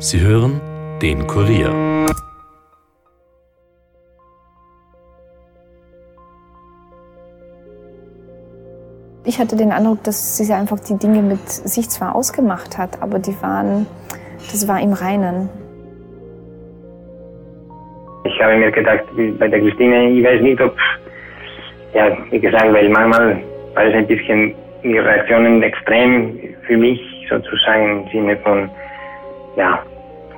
Sie hören den Kurier. Ich hatte den Eindruck, dass sie einfach die Dinge mit sich zwar ausgemacht hat, aber die waren, das war im Reinen. Ich habe mir gedacht, bei der Christine, ich weiß nicht, ob, ja, wie gesagt, weil manchmal war es ein bisschen ihre Reaktionen extrem für mich sozusagen im Sinne von, ja,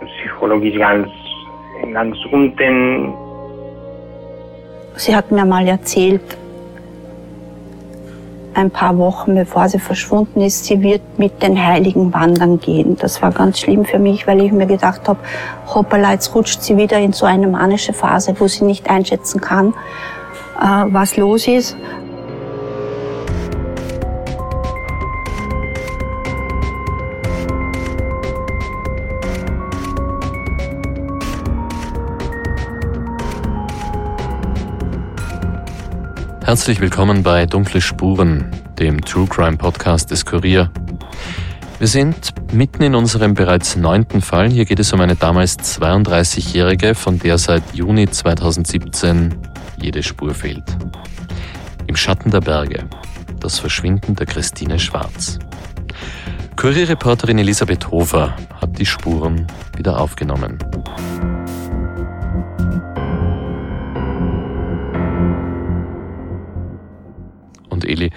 psychologisch ganz, ganz unten. Sie hat mir mal erzählt, ein paar Wochen bevor sie verschwunden ist, sie wird mit den Heiligen wandern gehen. Das war ganz schlimm für mich, weil ich mir gedacht habe, hoppala, jetzt rutscht sie wieder in so eine manische Phase, wo sie nicht einschätzen kann, äh, was los ist. Herzlich willkommen bei Dunkle Spuren, dem True Crime Podcast des Kurier. Wir sind mitten in unserem bereits neunten Fall. Hier geht es um eine damals 32-Jährige, von der seit Juni 2017 jede Spur fehlt. Im Schatten der Berge. Das Verschwinden der Christine Schwarz. Kurierreporterin Elisabeth Hofer hat die Spuren wieder aufgenommen. Eli.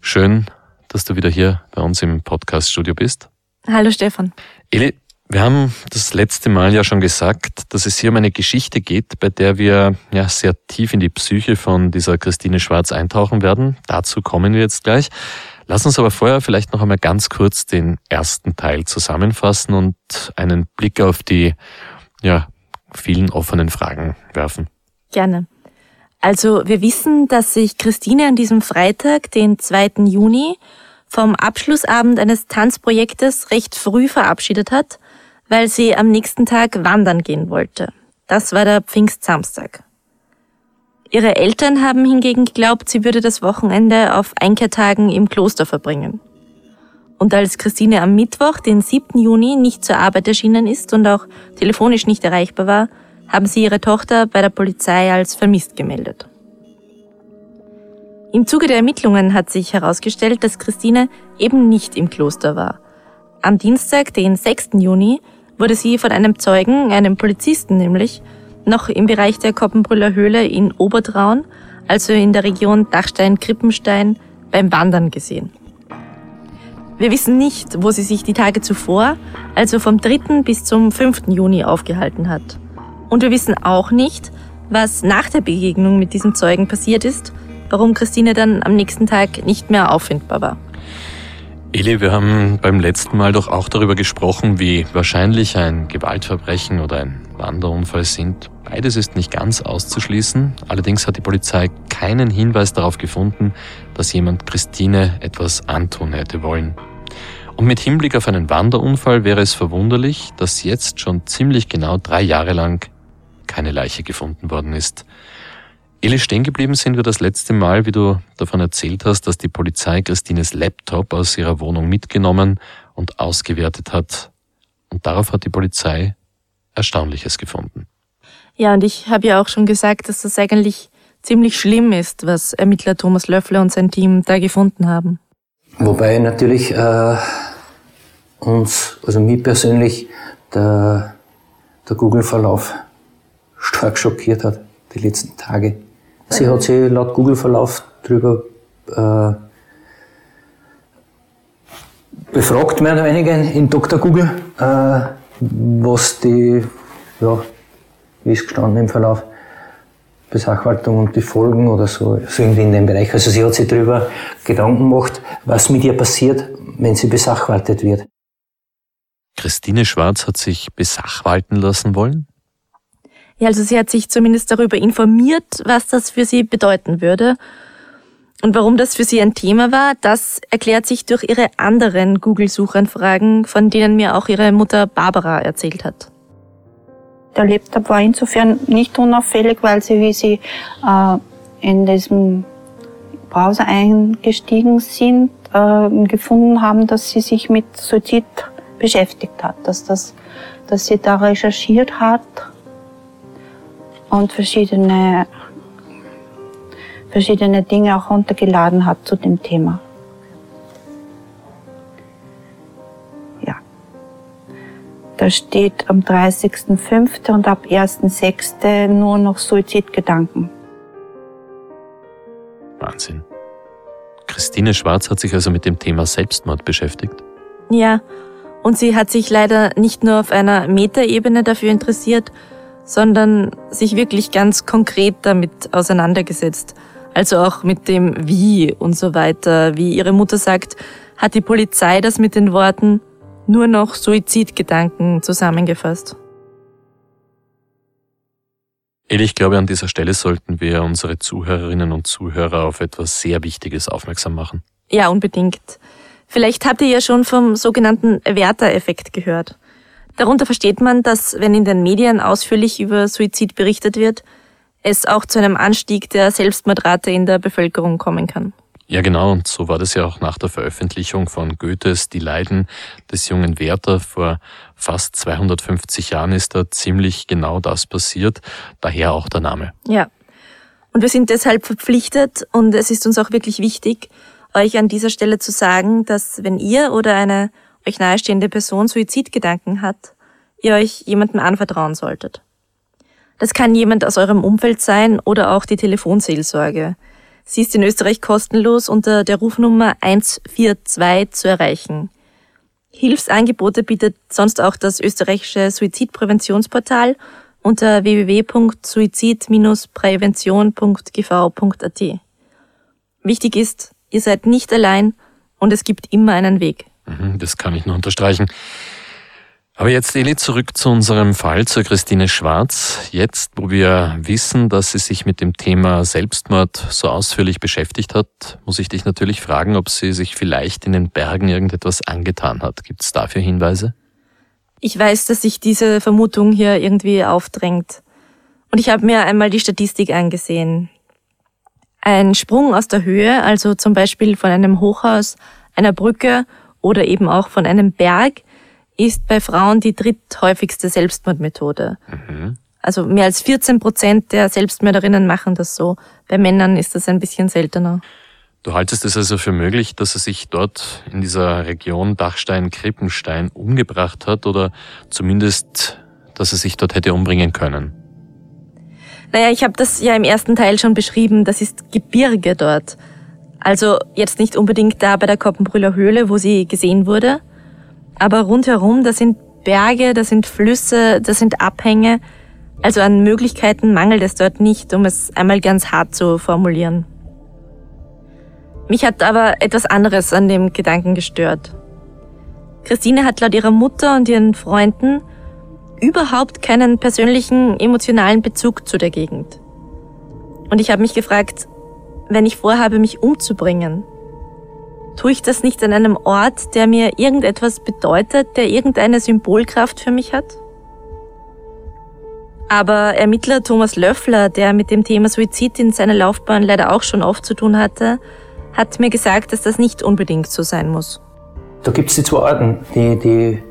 Schön, dass du wieder hier bei uns im Podcast-Studio bist. Hallo Stefan. Eli, wir haben das letzte Mal ja schon gesagt, dass es hier um eine Geschichte geht, bei der wir ja sehr tief in die Psyche von dieser Christine Schwarz eintauchen werden. Dazu kommen wir jetzt gleich. Lass uns aber vorher vielleicht noch einmal ganz kurz den ersten Teil zusammenfassen und einen Blick auf die ja, vielen offenen Fragen werfen. Gerne. Also wir wissen, dass sich Christine an diesem Freitag, den 2. Juni, vom Abschlussabend eines Tanzprojektes recht früh verabschiedet hat, weil sie am nächsten Tag wandern gehen wollte. Das war der Pfingstsamstag. Ihre Eltern haben hingegen geglaubt, sie würde das Wochenende auf Einkehrtagen im Kloster verbringen. Und als Christine am Mittwoch, den 7. Juni, nicht zur Arbeit erschienen ist und auch telefonisch nicht erreichbar war, haben sie ihre Tochter bei der Polizei als vermisst gemeldet. Im Zuge der Ermittlungen hat sich herausgestellt, dass Christine eben nicht im Kloster war. Am Dienstag, den 6. Juni, wurde sie von einem Zeugen, einem Polizisten nämlich, noch im Bereich der Koppenbrüller Höhle in Obertraun, also in der Region Dachstein-Krippenstein, beim Wandern gesehen. Wir wissen nicht, wo sie sich die Tage zuvor, also vom 3. bis zum 5. Juni aufgehalten hat. Und wir wissen auch nicht, was nach der Begegnung mit diesem Zeugen passiert ist, warum Christine dann am nächsten Tag nicht mehr auffindbar war. Eli, wir haben beim letzten Mal doch auch darüber gesprochen, wie wahrscheinlich ein Gewaltverbrechen oder ein Wanderunfall sind. Beides ist nicht ganz auszuschließen. Allerdings hat die Polizei keinen Hinweis darauf gefunden, dass jemand Christine etwas antun hätte wollen. Und mit Hinblick auf einen Wanderunfall wäre es verwunderlich, dass jetzt schon ziemlich genau drei Jahre lang keine Leiche gefunden worden ist. Eli, stehen geblieben sind wir das letzte Mal, wie du davon erzählt hast, dass die Polizei Christines Laptop aus ihrer Wohnung mitgenommen und ausgewertet hat. Und darauf hat die Polizei Erstaunliches gefunden. Ja, und ich habe ja auch schon gesagt, dass das eigentlich ziemlich schlimm ist, was Ermittler Thomas Löffler und sein Team da gefunden haben. Wobei natürlich äh, uns, also mich persönlich, der, der Google-Verlauf stark schockiert hat, die letzten Tage. Sie hat sich laut Google-Verlauf darüber äh, befragt, mehr oder weniger in Dr. Google, äh, was die, ja, wie ist gestanden im Verlauf, Besachwaltung und die Folgen oder so, so irgendwie in dem Bereich. Also sie hat sich darüber Gedanken gemacht, was mit ihr passiert, wenn sie besachwaltet wird. Christine Schwarz hat sich besachwalten lassen wollen? Ja, also sie hat sich zumindest darüber informiert, was das für sie bedeuten würde. Und warum das für sie ein Thema war, das erklärt sich durch ihre anderen Google-Suchanfragen, von denen mir auch ihre Mutter Barbara erzählt hat. Der Laptop war insofern nicht unauffällig, weil sie, wie sie äh, in diesem Browser eingestiegen sind, äh, gefunden haben, dass sie sich mit Suizid beschäftigt hat, dass, das, dass sie da recherchiert hat und verschiedene, verschiedene Dinge auch runtergeladen hat zu dem Thema. Ja. Da steht am 30.05. und ab 1.06. nur noch Suizidgedanken. Wahnsinn. Christine Schwarz hat sich also mit dem Thema Selbstmord beschäftigt. Ja, und sie hat sich leider nicht nur auf einer Metaebene dafür interessiert, sondern sich wirklich ganz konkret damit auseinandergesetzt. Also auch mit dem Wie und so weiter. Wie ihre Mutter sagt, hat die Polizei das mit den Worten nur noch Suizidgedanken zusammengefasst. Eli, ich glaube, an dieser Stelle sollten wir unsere Zuhörerinnen und Zuhörer auf etwas sehr Wichtiges aufmerksam machen. Ja, unbedingt. Vielleicht habt ihr ja schon vom sogenannten Werther-Effekt gehört. Darunter versteht man, dass wenn in den Medien ausführlich über Suizid berichtet wird, es auch zu einem Anstieg der Selbstmordrate in der Bevölkerung kommen kann. Ja, genau, und so war das ja auch nach der Veröffentlichung von Goethes Die Leiden des jungen Werther vor fast 250 Jahren ist da ziemlich genau das passiert, daher auch der Name. Ja. Und wir sind deshalb verpflichtet und es ist uns auch wirklich wichtig, euch an dieser Stelle zu sagen, dass wenn ihr oder eine euch nahestehende Person Suizidgedanken hat, ihr euch jemandem anvertrauen solltet. Das kann jemand aus eurem Umfeld sein oder auch die Telefonseelsorge. Sie ist in Österreich kostenlos unter der Rufnummer 142 zu erreichen. Hilfsangebote bietet sonst auch das österreichische Suizidpräventionsportal unter www.suizid-prävention.gv.at. Wichtig ist, Ihr seid nicht allein und es gibt immer einen Weg. Mhm, das kann ich nur unterstreichen. Aber jetzt, Eli, zurück zu unserem Fall, zur Christine Schwarz. Jetzt, wo wir wissen, dass sie sich mit dem Thema Selbstmord so ausführlich beschäftigt hat, muss ich dich natürlich fragen, ob sie sich vielleicht in den Bergen irgendetwas angetan hat. Gibt es dafür Hinweise? Ich weiß, dass sich diese Vermutung hier irgendwie aufdrängt. Und ich habe mir einmal die Statistik angesehen. Ein Sprung aus der Höhe, also zum Beispiel von einem Hochhaus, einer Brücke oder eben auch von einem Berg, ist bei Frauen die dritthäufigste Selbstmordmethode. Mhm. Also mehr als 14 Prozent der Selbstmörderinnen machen das so. Bei Männern ist das ein bisschen seltener. Du haltest es also für möglich, dass er sich dort in dieser Region Dachstein-Krippenstein umgebracht hat oder zumindest, dass er sich dort hätte umbringen können? Naja, ich habe das ja im ersten Teil schon beschrieben. Das ist Gebirge dort. Also jetzt nicht unbedingt da bei der Koppenbrüller Höhle, wo sie gesehen wurde. Aber rundherum, da sind Berge, da sind Flüsse, da sind Abhänge. Also an Möglichkeiten mangelt es dort nicht, um es einmal ganz hart zu formulieren. Mich hat aber etwas anderes an dem Gedanken gestört. Christine hat laut ihrer Mutter und ihren Freunden überhaupt keinen persönlichen emotionalen Bezug zu der Gegend. Und ich habe mich gefragt, wenn ich vorhabe, mich umzubringen, tue ich das nicht an einem Ort, der mir irgendetwas bedeutet, der irgendeine Symbolkraft für mich hat? Aber Ermittler Thomas Löffler, der mit dem Thema Suizid in seiner Laufbahn leider auch schon oft zu tun hatte, hat mir gesagt, dass das nicht unbedingt so sein muss. Da gibt es die zwei Arten, die, die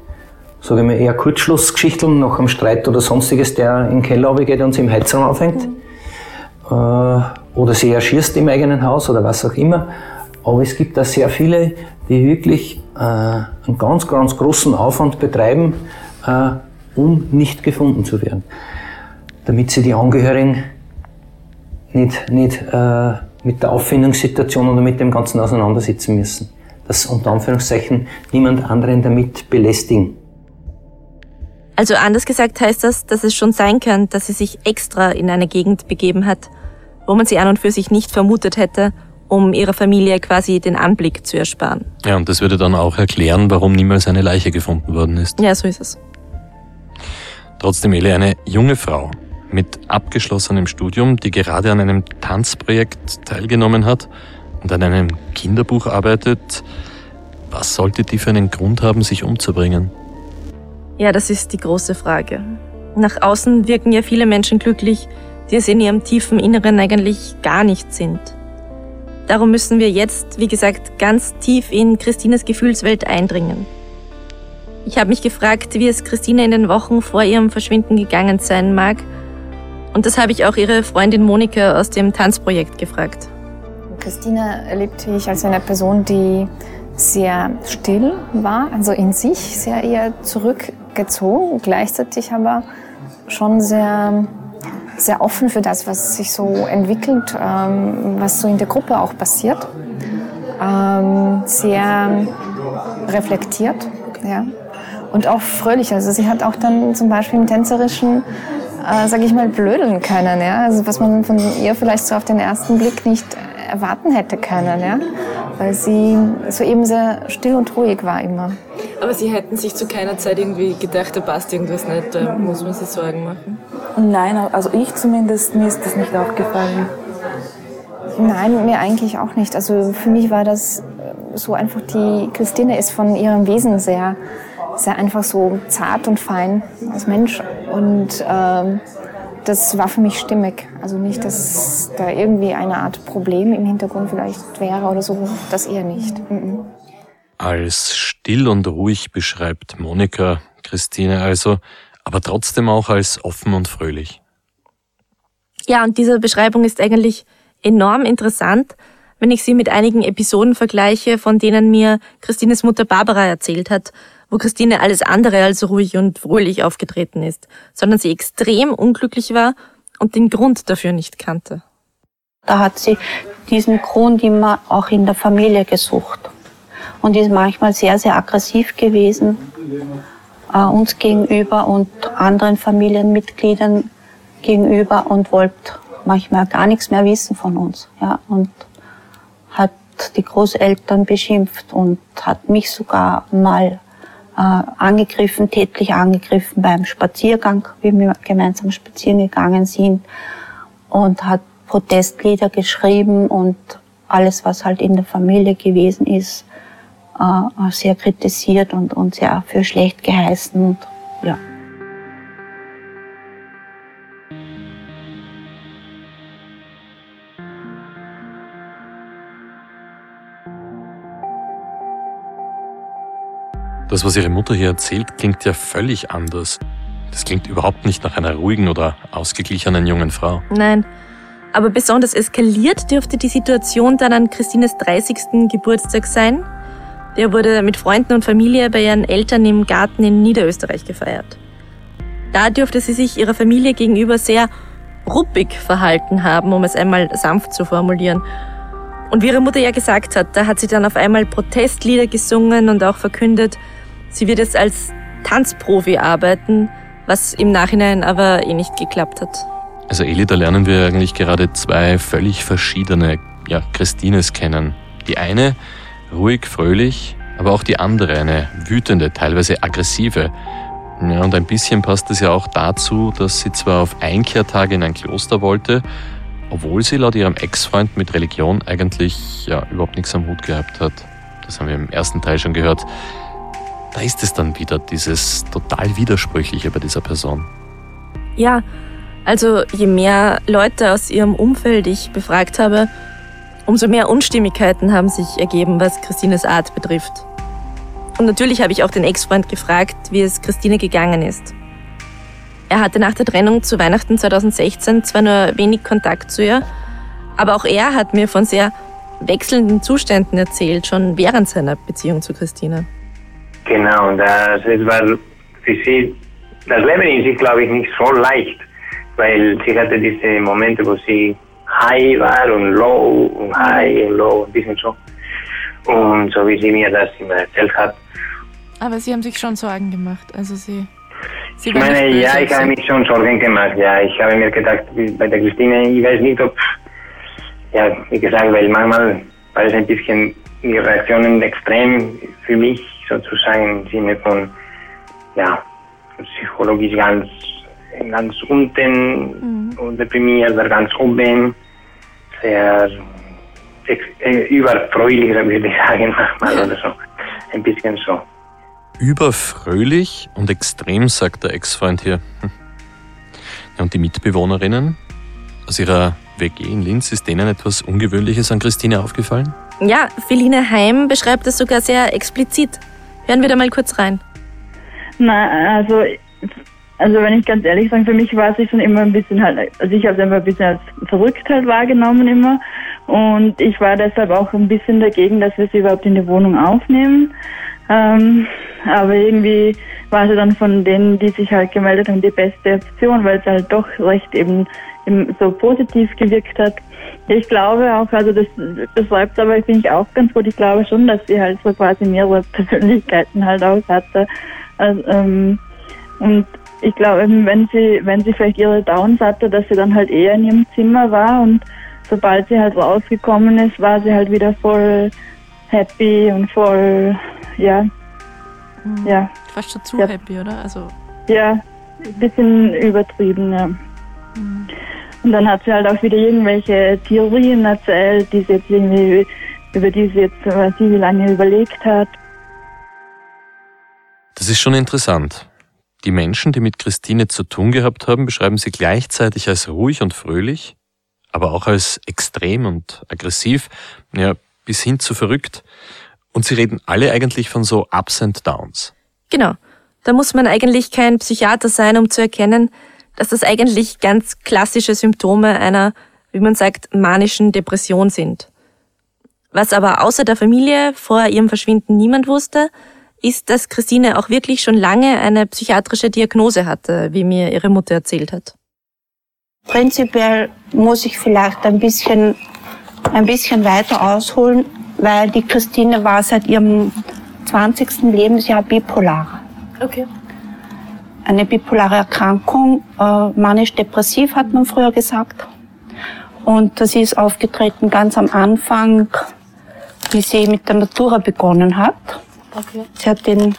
sage ich mal, eher Kurzschlussgeschichten nach einem Streit oder sonstiges, der in den Keller geht und sich im Heizraum aufhängt. Mhm. Äh, oder sie erschießt im eigenen Haus oder was auch immer. Aber es gibt da sehr viele, die wirklich äh, einen ganz, ganz großen Aufwand betreiben, äh, um nicht gefunden zu werden. Damit sie die Angehörigen nicht, nicht mit der Auffindungssituation oder mit dem Ganzen auseinandersetzen müssen. Dass unter Anführungszeichen niemand anderen damit belästigen. Also anders gesagt heißt das, dass es schon sein kann, dass sie sich extra in eine Gegend begeben hat, wo man sie an und für sich nicht vermutet hätte, um ihrer Familie quasi den Anblick zu ersparen. Ja, und das würde dann auch erklären, warum niemals eine Leiche gefunden worden ist. Ja, so ist es. Trotzdem, Ele, eine junge Frau mit abgeschlossenem Studium, die gerade an einem Tanzprojekt teilgenommen hat und an einem Kinderbuch arbeitet, was sollte die für einen Grund haben, sich umzubringen? Ja, das ist die große Frage. Nach außen wirken ja viele Menschen glücklich, die es in ihrem tiefen Inneren eigentlich gar nicht sind. Darum müssen wir jetzt, wie gesagt, ganz tief in Christines Gefühlswelt eindringen. Ich habe mich gefragt, wie es Christine in den Wochen vor ihrem Verschwinden gegangen sein mag. Und das habe ich auch ihre Freundin Monika aus dem Tanzprojekt gefragt. Christine erlebte ich als eine Person, die sehr still war, also in sich sehr eher zurückgezogen, gleichzeitig aber schon sehr, sehr offen für das, was sich so entwickelt, ähm, was so in der Gruppe auch passiert. Ähm, sehr reflektiert, ja. Und auch fröhlich. Also sie hat auch dann zum Beispiel im Tänzerischen, äh, sage ich mal, blödeln können, ja. Also was man von ihr vielleicht so auf den ersten Blick nicht erwarten hätte können, ja. Weil sie so eben sehr still und ruhig war immer. Aber Sie hätten sich zu keiner Zeit irgendwie gedacht, da passt irgendwas nicht, da muss man sich Sorgen machen? Nein, also ich zumindest, mir ist das nicht aufgefallen. Nein, mir eigentlich auch nicht. Also für mich war das so einfach, die Christine ist von ihrem Wesen sehr, sehr einfach so zart und fein als Mensch. Und ähm, das war für mich stimmig. Also nicht, dass da irgendwie eine Art Problem im Hintergrund vielleicht wäre oder so, das eher nicht. Mhm. Als still und ruhig beschreibt Monika Christine also, aber trotzdem auch als offen und fröhlich. Ja, und diese Beschreibung ist eigentlich enorm interessant, wenn ich sie mit einigen Episoden vergleiche, von denen mir Christines Mutter Barbara erzählt hat, wo Christine alles andere als ruhig und fröhlich aufgetreten ist, sondern sie extrem unglücklich war und den Grund dafür nicht kannte. Da hat sie diesen Grund immer auch in der Familie gesucht und ist manchmal sehr, sehr aggressiv gewesen äh, uns gegenüber und anderen Familienmitgliedern gegenüber und wollte manchmal gar nichts mehr wissen von uns. Ja, und hat die Großeltern beschimpft und hat mich sogar mal angegriffen, tätlich angegriffen beim Spaziergang, wie wir gemeinsam spazieren gegangen sind und hat Protestlieder geschrieben und alles, was halt in der Familie gewesen ist, äh, sehr kritisiert und, und sehr für schlecht geheißen. Und, ja. Das, was Ihre Mutter hier erzählt, klingt ja völlig anders. Das klingt überhaupt nicht nach einer ruhigen oder ausgeglichenen jungen Frau. Nein, aber besonders eskaliert dürfte die Situation dann an Christines 30. Geburtstag sein. Der wurde mit Freunden und Familie bei ihren Eltern im Garten in Niederösterreich gefeiert. Da dürfte sie sich ihrer Familie gegenüber sehr ruppig verhalten haben, um es einmal sanft zu formulieren. Und wie ihre Mutter ja gesagt hat, da hat sie dann auf einmal Protestlieder gesungen und auch verkündet, Sie wird jetzt als Tanzprofi arbeiten, was im Nachhinein aber eh nicht geklappt hat. Also Eli, da lernen wir eigentlich gerade zwei völlig verschiedene ja, Christines kennen. Die eine ruhig, fröhlich, aber auch die andere eine wütende, teilweise aggressive. Ja, und ein bisschen passt es ja auch dazu, dass sie zwar auf Einkehrtage in ein Kloster wollte, obwohl sie laut ihrem Ex-Freund mit Religion eigentlich ja überhaupt nichts am Hut gehabt hat. Das haben wir im ersten Teil schon gehört da ist es dann wieder dieses total Widersprüchliche bei dieser Person. Ja, also je mehr Leute aus ihrem Umfeld ich befragt habe, umso mehr Unstimmigkeiten haben sich ergeben, was Christines Art betrifft. Und natürlich habe ich auch den Ex-Freund gefragt, wie es Christine gegangen ist. Er hatte nach der Trennung zu Weihnachten 2016 zwar nur wenig Kontakt zu ihr, aber auch er hat mir von sehr wechselnden Zuständen erzählt, schon während seiner Beziehung zu Christine. Genau, das, es war für sie, das Leben in sich, glaube ich, nicht so leicht, weil sie hatte diese Momente, wo sie high war und low und high und low, ein bisschen so. Und so wie sie mir das immer erzählt hat. Aber Sie haben sich schon Sorgen gemacht, also Sie... Sie ich meine, ja, ich habe mich schon Sorgen gemacht, ja. Ich habe mir gedacht, bei der Christine, ich weiß nicht, ob, ja, wie gesagt, weil manchmal war es ein bisschen, die Reaktionen extrem für mich sozusagen im Sinne von, ja, psychologisch ganz, ganz unten mhm. und deprimiert oder ganz oben, sehr äh, überfreulich, würde ich sagen, manchmal oder so. Ein bisschen so. Überfröhlich und extrem, sagt der Ex-Freund hier. Ja, und die Mitbewohnerinnen aus ihrer WG in Linz, ist denen etwas Ungewöhnliches an Christine aufgefallen? Ja, Feline Heim beschreibt es sogar sehr explizit. Hören wir da mal kurz rein. Na, also, also wenn ich ganz ehrlich sage, für mich war es schon immer ein bisschen halt, also ich habe es einfach ein bisschen als verrückt halt wahrgenommen immer. Und ich war deshalb auch ein bisschen dagegen, dass wir sie überhaupt in die Wohnung aufnehmen. Ähm, aber irgendwie war sie dann von denen, die sich halt gemeldet haben, die beste Option, weil es halt doch recht eben, eben so positiv gewirkt hat. Ich glaube auch, also das beschreibt es aber, finde ich auch ganz gut. Ich glaube schon, dass sie halt so quasi mehrere Persönlichkeiten halt auch hatte. Also, ähm, und ich glaube, wenn sie, wenn sie vielleicht ihre Downs hatte, dass sie dann halt eher in ihrem Zimmer war und sobald sie halt rausgekommen ist, war sie halt wieder voll happy und voll, ja, mhm. ja. Fast schon zu ja. happy, oder? Also ja, ein bisschen übertrieben, ja. Mhm. Und dann hat sie halt auch wieder irgendwelche Theorien erzählt, die sie jetzt irgendwie, über die sie jetzt, weiß ich, wie lange überlegt hat. Das ist schon interessant. Die Menschen, die mit Christine zu tun gehabt haben, beschreiben sie gleichzeitig als ruhig und fröhlich, aber auch als extrem und aggressiv, ja, bis hin zu verrückt. Und sie reden alle eigentlich von so Ups and Downs. Genau. Da muss man eigentlich kein Psychiater sein, um zu erkennen, dass das eigentlich ganz klassische Symptome einer, wie man sagt, manischen Depression sind. Was aber außer der Familie vor ihrem Verschwinden niemand wusste, ist, dass Christine auch wirklich schon lange eine psychiatrische Diagnose hatte, wie mir ihre Mutter erzählt hat. Prinzipiell muss ich vielleicht ein bisschen, ein bisschen weiter ausholen, weil die Christine war seit ihrem 20. Lebensjahr bipolar. Okay. Eine bipolare Erkrankung, äh, manisch-depressiv hat man früher gesagt. Und das ist aufgetreten ganz am Anfang, wie sie mit der Matura begonnen hat. Okay. Sie hat in,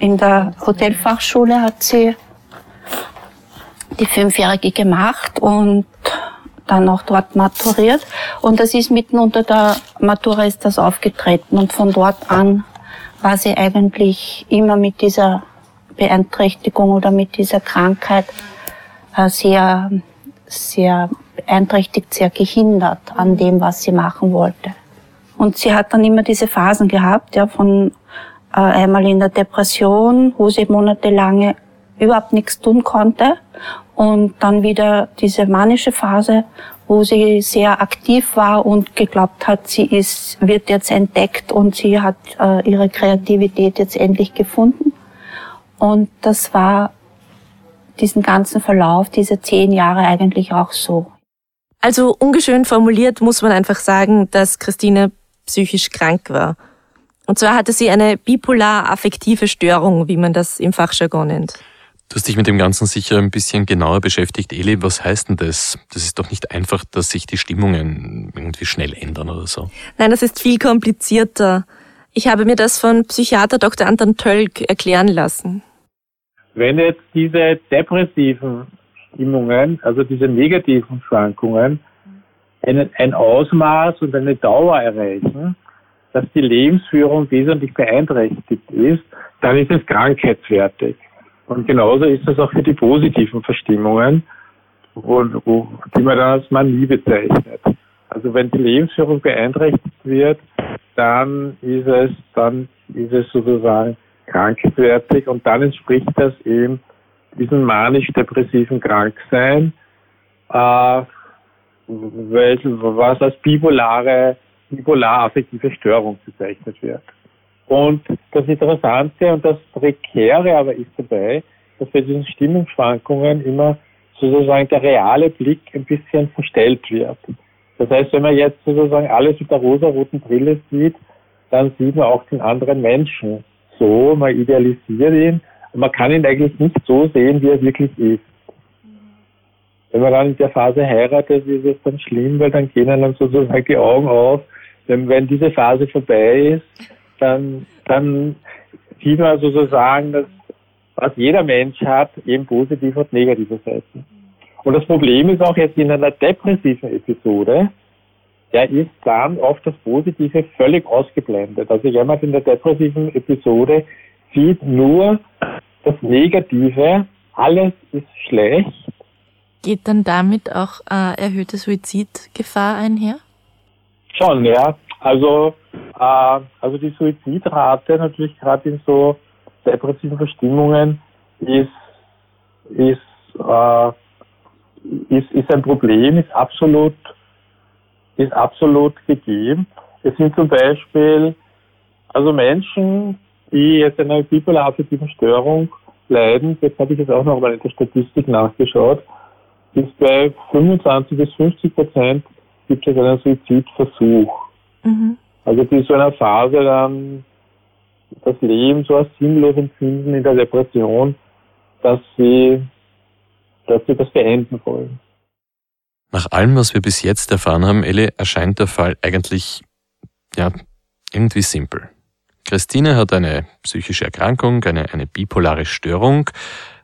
in der Hotelfachschule hat sie die Fünfjährige gemacht und dann auch dort maturiert. Und das ist mitten unter der Matura ist das aufgetreten. Und von dort an war sie eigentlich immer mit dieser Beeinträchtigung oder mit dieser Krankheit äh, sehr, sehr beeinträchtigt, sehr gehindert an dem, was sie machen wollte. Und sie hat dann immer diese Phasen gehabt, ja, von äh, einmal in der Depression, wo sie monatelang überhaupt nichts tun konnte und dann wieder diese manische Phase, wo sie sehr aktiv war und geglaubt hat, sie ist, wird jetzt entdeckt und sie hat äh, ihre Kreativität jetzt endlich gefunden. Und das war diesen ganzen Verlauf, diese zehn Jahre eigentlich auch so. Also ungeschön formuliert muss man einfach sagen, dass Christine psychisch krank war. Und zwar hatte sie eine bipolar-affektive Störung, wie man das im Fachjargon nennt. Du hast dich mit dem Ganzen sicher ein bisschen genauer beschäftigt. Eli, was heißt denn das? Das ist doch nicht einfach, dass sich die Stimmungen irgendwie schnell ändern oder so. Nein, das ist viel komplizierter. Ich habe mir das von Psychiater Dr. Anton Tölk erklären lassen. Wenn jetzt diese depressiven Stimmungen, also diese negativen Schwankungen, ein, ein Ausmaß und eine Dauer erreichen, dass die Lebensführung wesentlich beeinträchtigt ist, dann ist es krankheitswertig. Und genauso ist das auch für die positiven Verstimmungen, die man dann als Manie bezeichnet. Also wenn die Lebensführung beeinträchtigt wird, dann ist es, dann ist es sozusagen krankheitswertig und dann entspricht das eben diesem manisch-depressiven Kranksein, äh, was als bipolare, bipolar-affektive Störung bezeichnet wird. Und das Interessante und das Prekäre aber ist dabei, dass bei diesen Stimmungsschwankungen immer sozusagen der reale Blick ein bisschen verstellt wird. Das heißt, wenn man jetzt sozusagen alles mit der rosa-roten Brille sieht, dann sieht man auch den anderen Menschen so, man idealisiert ihn man kann ihn eigentlich nicht so sehen, wie er wirklich ist. Wenn man dann in der Phase heiratet, ist es dann schlimm, weil dann gehen einem sozusagen die Augen auf. Denn wenn diese Phase vorbei ist, dann, dann sieht man sozusagen, dass was jeder Mensch hat, eben positive und negative Seiten. Und das Problem ist auch jetzt in einer depressiven Episode, der ist dann oft das Positive völlig ausgeblendet. Also jemand in der depressiven Episode sieht nur das Negative, alles ist schlecht Geht dann damit auch äh, erhöhte Suizidgefahr einher? Schon, ja. Also, äh, also die Suizidrate natürlich gerade in so depressiven Verstimmungen ist, ist, äh, ist, ist ein Problem, ist absolut, ist absolut gegeben. Es sind zum Beispiel also Menschen, die jetzt einer bipolar-affektiven Störung leiden, jetzt habe ich jetzt auch noch mal in der Statistik nachgeschaut, ist bei 25 bis 50 Prozent gibt es einen Suizidversuch. Mhm. Also die so einer Phase dann das Leben so als sinnlos empfinden in der Depression, dass sie, dass sie das beenden wollen. Nach allem, was wir bis jetzt erfahren haben, Elle, erscheint der Fall eigentlich, ja, irgendwie simpel. Christine hat eine psychische Erkrankung, eine, eine bipolare Störung,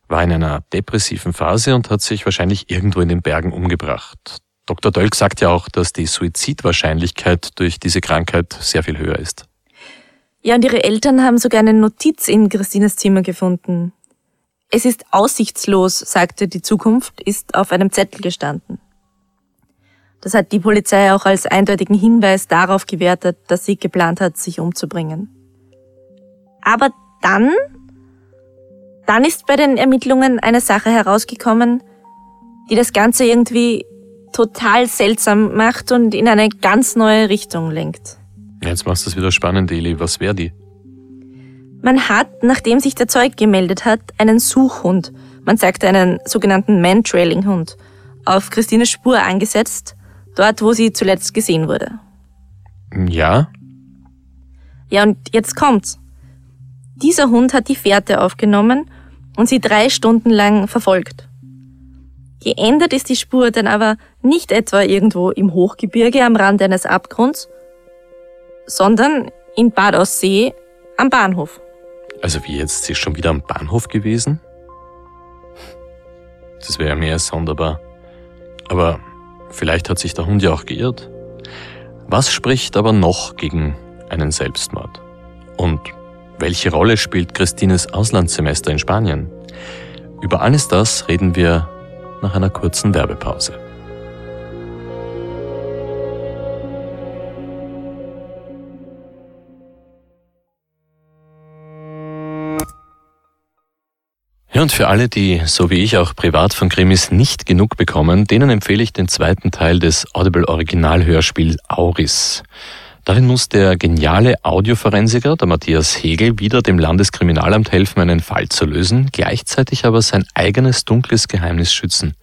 war in einer depressiven Phase und hat sich wahrscheinlich irgendwo in den Bergen umgebracht. Dr. Dölk sagt ja auch, dass die Suizidwahrscheinlichkeit durch diese Krankheit sehr viel höher ist. Ja, und ihre Eltern haben sogar eine Notiz in Christines Zimmer gefunden. Es ist aussichtslos, sagte die Zukunft, ist auf einem Zettel gestanden. Das hat die Polizei auch als eindeutigen Hinweis darauf gewertet, dass sie geplant hat, sich umzubringen. Aber dann, dann ist bei den Ermittlungen eine Sache herausgekommen, die das Ganze irgendwie total seltsam macht und in eine ganz neue Richtung lenkt. Jetzt machst du es wieder spannend, Eli. Was wäre die? Man hat, nachdem sich der Zeug gemeldet hat, einen Suchhund, man sagt einen sogenannten Man-Trailing-Hund, auf Christines Spur angesetzt, dort, wo sie zuletzt gesehen wurde. Ja? Ja, und jetzt kommt's. Dieser Hund hat die Fährte aufgenommen und sie drei Stunden lang verfolgt. Geändert ist die Spur dann aber nicht etwa irgendwo im Hochgebirge am Rand eines Abgrunds, sondern in Bad Aussee am Bahnhof. Also wie jetzt, sie ist schon wieder am Bahnhof gewesen? Das wäre mehr als sonderbar. Aber vielleicht hat sich der Hund ja auch geirrt. Was spricht aber noch gegen einen Selbstmord? Und welche Rolle spielt Christines Auslandssemester in Spanien? Über alles das reden wir nach einer kurzen Werbepause. Ja, und für alle, die, so wie ich auch privat von Krimis nicht genug bekommen, denen empfehle ich den zweiten Teil des Audible Original Hörspiel Auris. Darin muss der geniale Audioforensiker, der Matthias Hegel, wieder dem Landeskriminalamt helfen, einen Fall zu lösen, gleichzeitig aber sein eigenes dunkles Geheimnis schützen.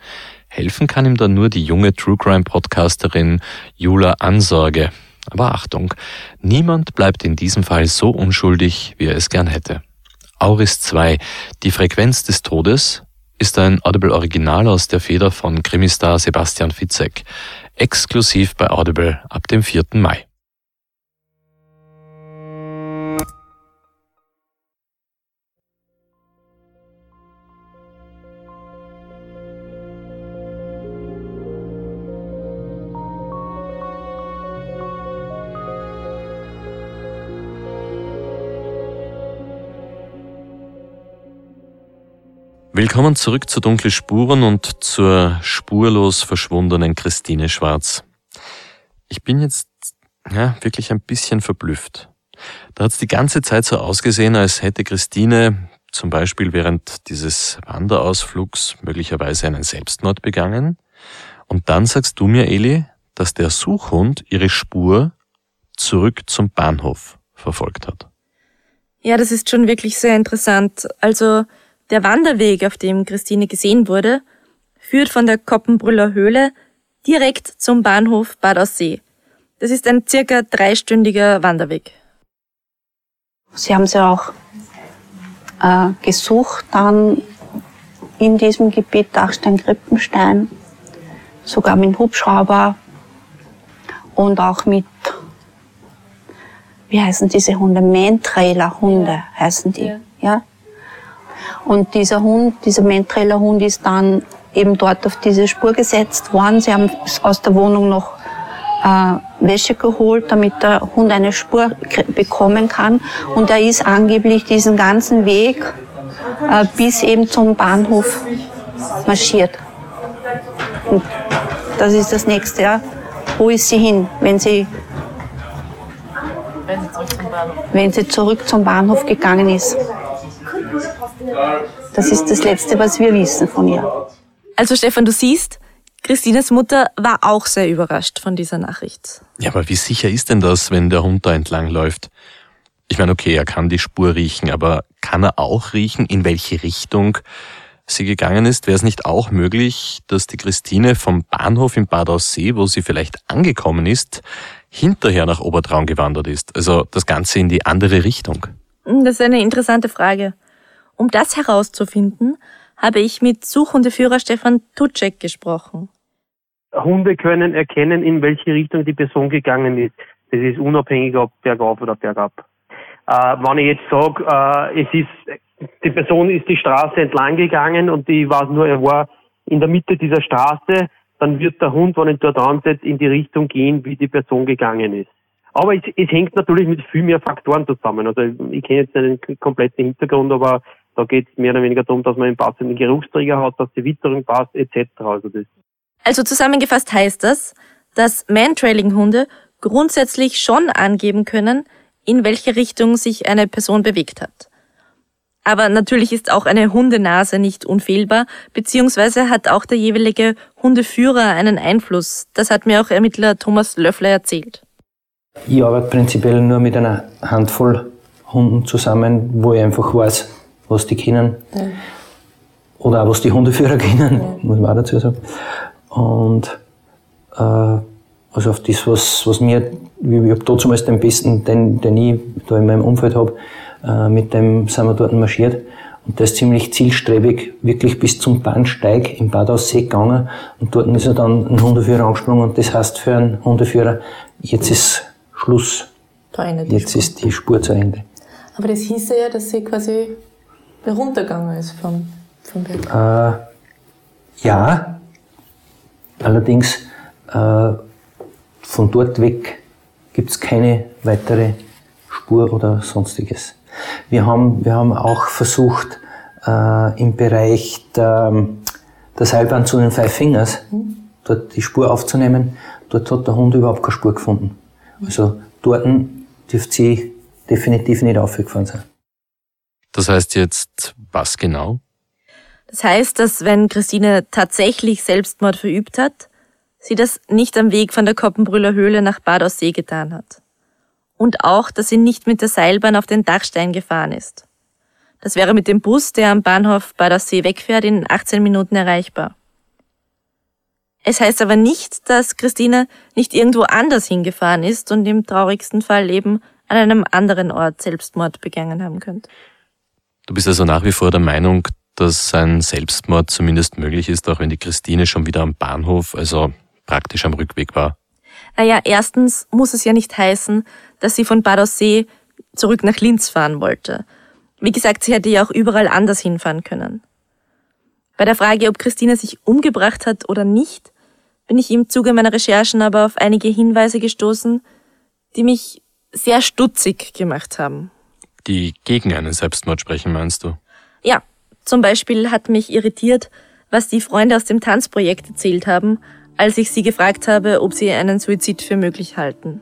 Helfen kann ihm dann nur die junge True Crime Podcasterin Jula Ansorge. Aber Achtung, niemand bleibt in diesem Fall so unschuldig, wie er es gern hätte. Auris 2, die Frequenz des Todes, ist ein Audible Original aus der Feder von Krimistar Sebastian Fitzek, exklusiv bei Audible ab dem 4. Mai. Willkommen zurück zu Dunkle Spuren und zur spurlos verschwundenen Christine Schwarz. Ich bin jetzt ja, wirklich ein bisschen verblüfft. Da hat es die ganze Zeit so ausgesehen, als hätte Christine zum Beispiel während dieses Wanderausflugs möglicherweise einen Selbstmord begangen. Und dann sagst du mir, Eli, dass der Suchhund ihre Spur zurück zum Bahnhof verfolgt hat. Ja, das ist schon wirklich sehr interessant. Also der Wanderweg, auf dem Christine gesehen wurde, führt von der Koppenbrüller Höhle direkt zum Bahnhof Bad Aussee. Das ist ein circa dreistündiger Wanderweg. Sie haben sie auch äh, gesucht dann in diesem Gebiet Dachstein-Krippenstein, sogar mit Hubschrauber und auch mit, wie heißen diese Hunde? Man-Trailer-Hunde ja. heißen die. Ja. ja. Und dieser Hund, dieser Mentreller Hund ist dann eben dort auf diese Spur gesetzt worden. Sie haben aus der Wohnung noch äh, Wäsche geholt, damit der Hund eine Spur bekommen kann. Und er ist angeblich diesen ganzen Weg äh, bis eben zum Bahnhof marschiert. Und das ist das nächste. Ja. Wo ist sie hin, wenn sie, wenn sie zurück zum Bahnhof gegangen ist? Das ist das Letzte, was wir wissen von ihr. Also Stefan, du siehst, Christines Mutter war auch sehr überrascht von dieser Nachricht. Ja, aber wie sicher ist denn das, wenn der Hund da entlang läuft? Ich meine, okay, er kann die Spur riechen, aber kann er auch riechen, in welche Richtung sie gegangen ist? Wäre es nicht auch möglich, dass die Christine vom Bahnhof in Bad Aussee, wo sie vielleicht angekommen ist, hinterher nach Obertraun gewandert ist? Also das Ganze in die andere Richtung? Hm, das ist eine interessante Frage. Um das herauszufinden, habe ich mit Suchhundeführer Stefan Tutschek gesprochen. Hunde können erkennen, in welche Richtung die Person gegangen ist. Das ist unabhängig, ob bergauf oder bergab. Äh, wenn ich jetzt sage, äh, es ist, die Person ist die Straße entlang gegangen und ich weiß nur, er war in der Mitte dieser Straße, dann wird der Hund, wenn er dort ansetzt, in die Richtung gehen, wie die Person gegangen ist. Aber es, es hängt natürlich mit viel mehr Faktoren zusammen. Also ich kenne jetzt einen kompletten Hintergrund, aber da geht es mehr oder weniger darum, dass man einen passenden Geruchsträger hat, dass die Witterung passt, etc. Also, das also zusammengefasst heißt das, dass Mantrailing-Hunde grundsätzlich schon angeben können, in welche Richtung sich eine Person bewegt hat. Aber natürlich ist auch eine Hundenase nicht unfehlbar, beziehungsweise hat auch der jeweilige Hundeführer einen Einfluss. Das hat mir auch Ermittler Thomas Löffler erzählt. Ich arbeite prinzipiell nur mit einer Handvoll Hunden zusammen, wo ich einfach weiß, was die kennen. Ja. Oder auch was die Hundeführer kennen, ja. muss man auch dazu sagen. Und äh, also auf das, was, was mir, ich habe dazu mal den besten, den, den ich da in meinem Umfeld habe, äh, mit dem sind wir dort marschiert. Und der ist ziemlich zielstrebig, wirklich bis zum Bahnsteig im Bad Aussee gegangen. Und dort ist er dann ein Hundeführer angesprungen. Und das heißt für einen Hundeführer, jetzt ist Schluss. Jetzt Spur. ist die Spur zu Ende. Aber das hieße ja, dass sie quasi runtergegangen ist vom, vom Berg. Äh, ja, allerdings äh, von dort weg gibt es keine weitere Spur oder sonstiges. Wir haben, wir haben auch versucht, äh, im Bereich der, der Seilbahn zu den Five Fingers, dort die Spur aufzunehmen. Dort hat der Hund überhaupt keine Spur gefunden. Also dort dürfte sie definitiv nicht aufgefahren sein. Das heißt jetzt was genau? Das heißt, dass wenn Christine tatsächlich Selbstmord verübt hat, sie das nicht am Weg von der Koppenbrüller Höhle nach Bad Aussee getan hat. Und auch, dass sie nicht mit der Seilbahn auf den Dachstein gefahren ist. Das wäre mit dem Bus, der am Bahnhof Bad Aussee wegfährt, in 18 Minuten erreichbar. Es heißt aber nicht, dass Christine nicht irgendwo anders hingefahren ist und im traurigsten Fall eben an einem anderen Ort Selbstmord begangen haben könnte. Du bist also nach wie vor der Meinung, dass ein Selbstmord zumindest möglich ist, auch wenn die Christine schon wieder am Bahnhof, also praktisch am Rückweg war? Naja, erstens muss es ja nicht heißen, dass sie von Bad Aussee zurück nach Linz fahren wollte. Wie gesagt, sie hätte ja auch überall anders hinfahren können. Bei der Frage, ob Christina sich umgebracht hat oder nicht, bin ich im Zuge meiner Recherchen aber auf einige Hinweise gestoßen, die mich sehr stutzig gemacht haben. Die gegen einen Selbstmord sprechen, meinst du? Ja, zum Beispiel hat mich irritiert, was die Freunde aus dem Tanzprojekt erzählt haben, als ich sie gefragt habe, ob sie einen Suizid für möglich halten.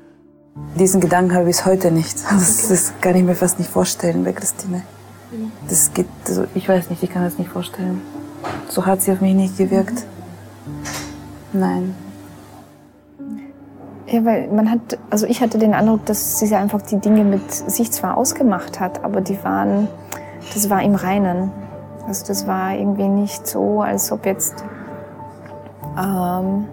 Diesen Gedanken habe ich bis heute nicht. Das, das kann ich mir fast nicht vorstellen bei Christine. Das geht, also ich weiß nicht, ich kann das nicht vorstellen. So hat sie auf mich nicht gewirkt. Nein. Ja, weil man hat, also ich hatte den Eindruck, dass sie einfach die Dinge mit sich zwar ausgemacht hat, aber die waren, das war im Reinen. Also das war irgendwie nicht so, als ob jetzt ähm,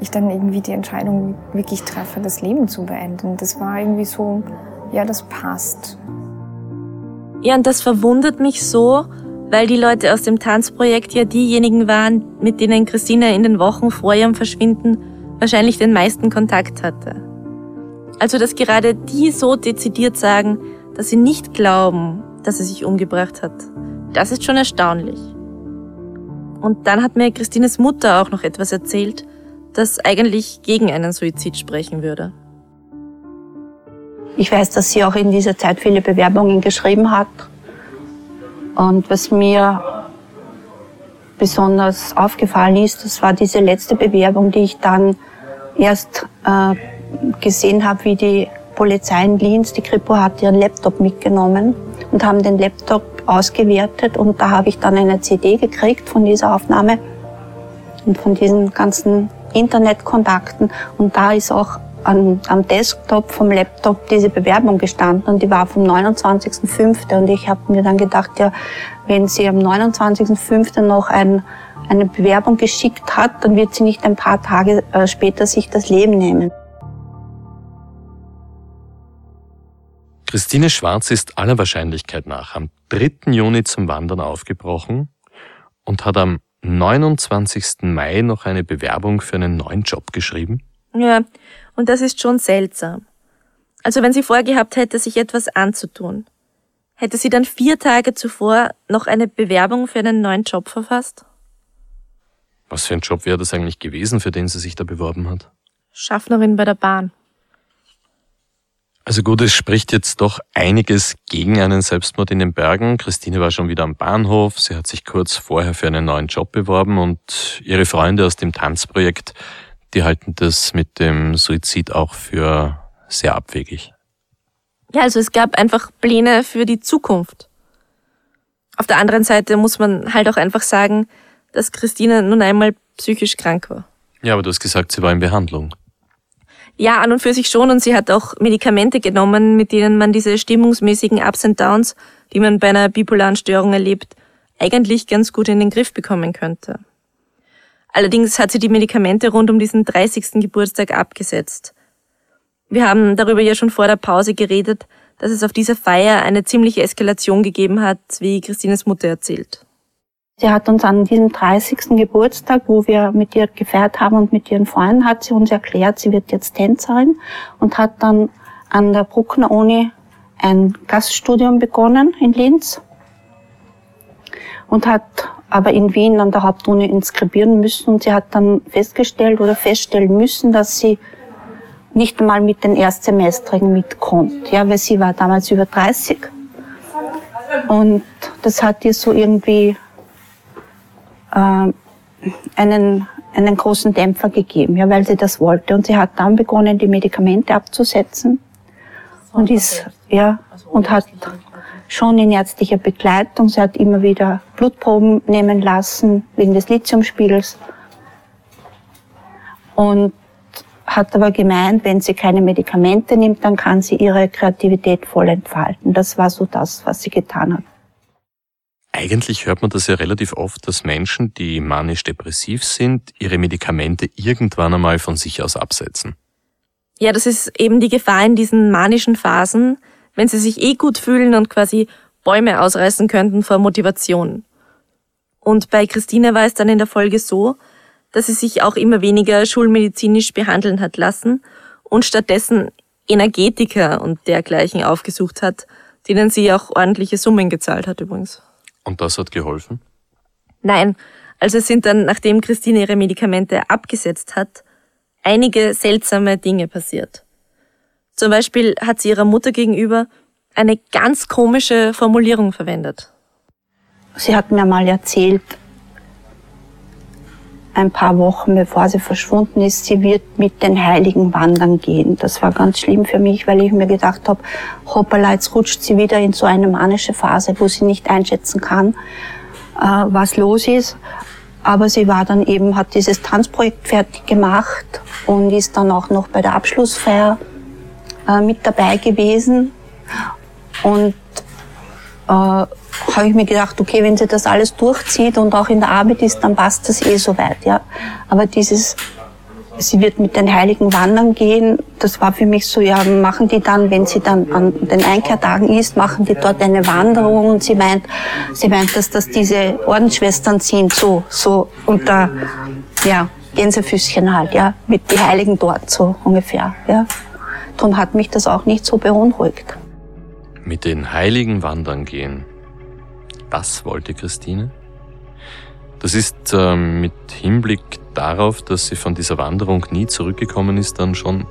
ich dann irgendwie die Entscheidung wirklich treffe, das Leben zu beenden. Das war irgendwie so, ja, das passt. Ja, und das verwundert mich so, weil die Leute aus dem Tanzprojekt ja diejenigen waren, mit denen Christina in den Wochen vor ihrem Verschwinden wahrscheinlich den meisten Kontakt hatte. Also, dass gerade die so dezidiert sagen, dass sie nicht glauben, dass sie sich umgebracht hat, das ist schon erstaunlich. Und dann hat mir Christines Mutter auch noch etwas erzählt, das eigentlich gegen einen Suizid sprechen würde. Ich weiß, dass sie auch in dieser Zeit viele Bewerbungen geschrieben hat. Und was mir besonders aufgefallen ist, das war diese letzte Bewerbung, die ich dann erst äh, gesehen habe, wie die Polizei in Linz, die Kripo hat ihren Laptop mitgenommen und haben den Laptop ausgewertet und da habe ich dann eine CD gekriegt von dieser Aufnahme und von diesen ganzen Internetkontakten. Und da ist auch an, am Desktop vom Laptop diese Bewerbung gestanden und die war vom 29.05. und ich habe mir dann gedacht, ja, wenn sie am 29.05. noch ein, eine Bewerbung geschickt hat, dann wird sie nicht ein paar Tage äh, später sich das Leben nehmen. Christine Schwarz ist aller Wahrscheinlichkeit nach am 3. Juni zum Wandern aufgebrochen und hat am 29. Mai noch eine Bewerbung für einen neuen Job geschrieben. Ja, und das ist schon seltsam. Also wenn sie vorgehabt hätte, sich etwas anzutun, hätte sie dann vier Tage zuvor noch eine Bewerbung für einen neuen Job verfasst? Was für ein Job wäre das eigentlich gewesen, für den sie sich da beworben hat? Schaffnerin bei der Bahn. Also gut, es spricht jetzt doch einiges gegen einen Selbstmord in den Bergen. Christine war schon wieder am Bahnhof. Sie hat sich kurz vorher für einen neuen Job beworben und ihre Freunde aus dem Tanzprojekt, die halten das mit dem Suizid auch für sehr abwegig. Ja, also es gab einfach Pläne für die Zukunft. Auf der anderen Seite muss man halt auch einfach sagen, dass Christine nun einmal psychisch krank war. Ja, aber du hast gesagt, sie war in Behandlung. Ja, an und für sich schon. Und sie hat auch Medikamente genommen, mit denen man diese stimmungsmäßigen Ups and Downs, die man bei einer bipolaren Störung erlebt, eigentlich ganz gut in den Griff bekommen könnte. Allerdings hat sie die Medikamente rund um diesen 30. Geburtstag abgesetzt. Wir haben darüber ja schon vor der Pause geredet, dass es auf dieser Feier eine ziemliche Eskalation gegeben hat, wie Christines Mutter erzählt. Sie hat uns an diesem 30. Geburtstag, wo wir mit ihr gefeiert haben und mit ihren Freunden, hat sie uns erklärt, sie wird jetzt Tänzerin und hat dann an der Bruckner Uni ein Gaststudium begonnen in Linz und hat aber in Wien an der Hauptuni inskribieren müssen. Und sie hat dann festgestellt oder feststellen müssen, dass sie nicht einmal mit den Erstsemestrigen mitkommt, ja, weil sie war damals über 30 und das hat ihr so irgendwie äh, einen, einen großen Dämpfer gegeben, ja, weil sie das wollte. Und sie hat dann begonnen, die Medikamente abzusetzen. Und ist, ja, und hat schon in ärztlicher Begleitung, sie hat immer wieder Blutproben nehmen lassen wegen des Lithiumspiegels und hat aber gemeint, wenn sie keine Medikamente nimmt, dann kann sie ihre Kreativität voll entfalten. Das war so das, was sie getan hat. Eigentlich hört man das ja relativ oft, dass Menschen, die manisch-depressiv sind, ihre Medikamente irgendwann einmal von sich aus absetzen. Ja, das ist eben die Gefahr in diesen manischen Phasen, wenn sie sich eh gut fühlen und quasi Bäume ausreißen könnten vor Motivation. Und bei Christine war es dann in der Folge so, dass sie sich auch immer weniger schulmedizinisch behandeln hat lassen und stattdessen Energetiker und dergleichen aufgesucht hat, denen sie auch ordentliche Summen gezahlt hat übrigens. Und das hat geholfen? Nein, also es sind dann, nachdem Christine ihre Medikamente abgesetzt hat, einige seltsame Dinge passiert. Zum Beispiel hat sie ihrer Mutter gegenüber eine ganz komische Formulierung verwendet. Sie hat mir mal erzählt, ein paar Wochen bevor sie verschwunden ist, sie wird mit den Heiligen wandern gehen. Das war ganz schlimm für mich, weil ich mir gedacht habe, hoppala, jetzt rutscht sie wieder in so eine manische Phase, wo sie nicht einschätzen kann, äh, was los ist. Aber sie war dann eben, hat dieses Tanzprojekt fertig gemacht und ist dann auch noch bei der Abschlussfeier äh, mit dabei gewesen. Und äh, habe ich mir gedacht, okay, wenn sie das alles durchzieht und auch in der Arbeit ist, dann passt das eh soweit, ja. Aber dieses, sie wird mit den Heiligen wandern gehen, das war für mich so, ja, machen die dann, wenn sie dann an den Einkehrtagen ist, machen die dort eine Wanderung und sie meint, sie meint, dass das diese Ordensschwestern sind, so, so unter, ja, Gänsefüßchen halt, ja, mit die Heiligen dort, so ungefähr, ja. Darum hat mich das auch nicht so beunruhigt. Mit den Heiligen wandern gehen. Das wollte Christine? Das ist äh, mit Hinblick darauf, dass sie von dieser Wanderung nie zurückgekommen ist, dann schon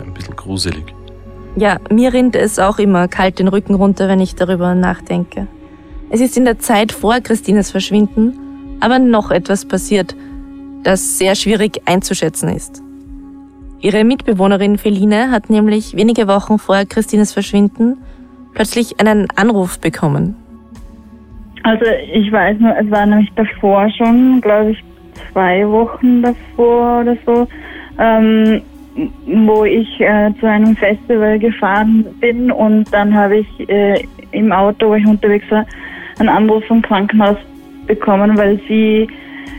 ein bisschen gruselig. Ja, mir rinnt es auch immer kalt den Rücken runter, wenn ich darüber nachdenke. Es ist in der Zeit vor Christines Verschwinden aber noch etwas passiert, das sehr schwierig einzuschätzen ist. Ihre Mitbewohnerin Feline hat nämlich wenige Wochen vor Christines Verschwinden plötzlich einen Anruf bekommen. Also ich weiß nur, es war nämlich davor schon, glaube ich, zwei Wochen davor oder so, ähm, wo ich äh, zu einem Festival gefahren bin und dann habe ich äh, im Auto, wo ich unterwegs war, einen Anruf vom Krankenhaus bekommen, weil sie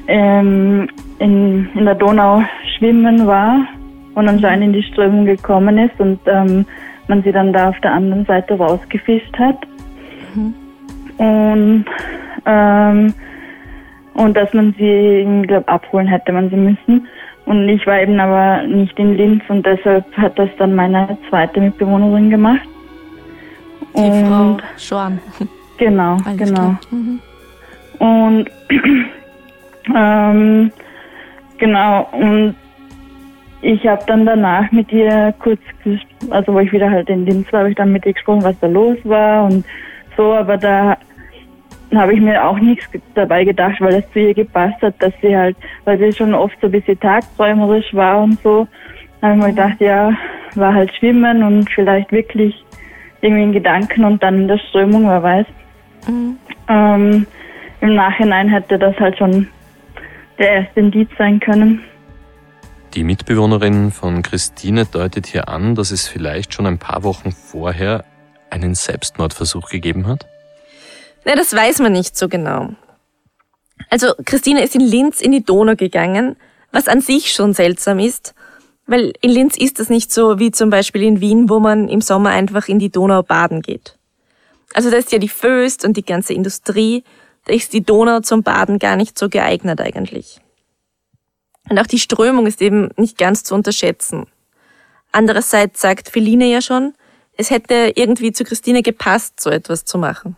ähm, in, in der Donau schwimmen war und anscheinend in die Strömung gekommen ist und ähm, man sie dann da auf der anderen Seite rausgefischt hat. Mhm. Und, ähm, und dass man sie, glaube, abholen hätte man sie müssen. Und ich war eben aber nicht in Linz und deshalb hat das dann meine zweite Mitbewohnerin gemacht. Die und Frau Schorn. Genau, Alles genau. Mhm. Und ähm, genau, und ich habe dann danach mit ihr kurz, also wo ich wieder halt in Linz war, habe ich dann mit ihr gesprochen, was da los war und so, aber da habe ich mir auch nichts dabei gedacht, weil es zu ihr gepasst hat, dass sie halt, weil sie schon oft so ein bisschen tagträumerisch war und so, habe ich mir gedacht, ja, war halt schwimmen und vielleicht wirklich irgendwie in Gedanken und dann in der Strömung, wer weiß. Mhm. Ähm, Im Nachhinein hätte das halt schon der erste Indiz sein können. Die Mitbewohnerin von Christine deutet hier an, dass es vielleicht schon ein paar Wochen vorher einen Selbstmordversuch gegeben hat? Na, das weiß man nicht so genau. Also Christine ist in Linz in die Donau gegangen, was an sich schon seltsam ist, weil in Linz ist das nicht so wie zum Beispiel in Wien, wo man im Sommer einfach in die Donau baden geht. Also da ist ja die Föst und die ganze Industrie, da ist die Donau zum Baden gar nicht so geeignet eigentlich. Und auch die Strömung ist eben nicht ganz zu unterschätzen. Andererseits sagt Feline ja schon, es hätte irgendwie zu Christine gepasst, so etwas zu machen.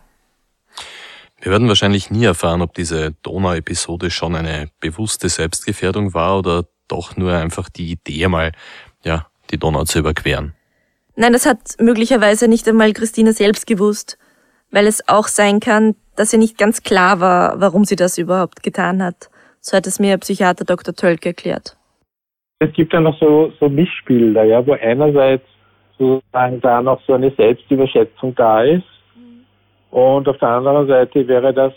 Wir werden wahrscheinlich nie erfahren, ob diese Donau-Episode schon eine bewusste Selbstgefährdung war oder doch nur einfach die Idee mal, ja, die Donau zu überqueren. Nein, das hat möglicherweise nicht einmal Christine selbst gewusst, weil es auch sein kann, dass ihr nicht ganz klar war, warum sie das überhaupt getan hat. So hat es mir Psychiater Dr. Tölke erklärt. Es gibt ja noch so, so Mischbilder, ja, wo einerseits sozusagen da noch so eine Selbstüberschätzung da ist und auf der anderen Seite wäre das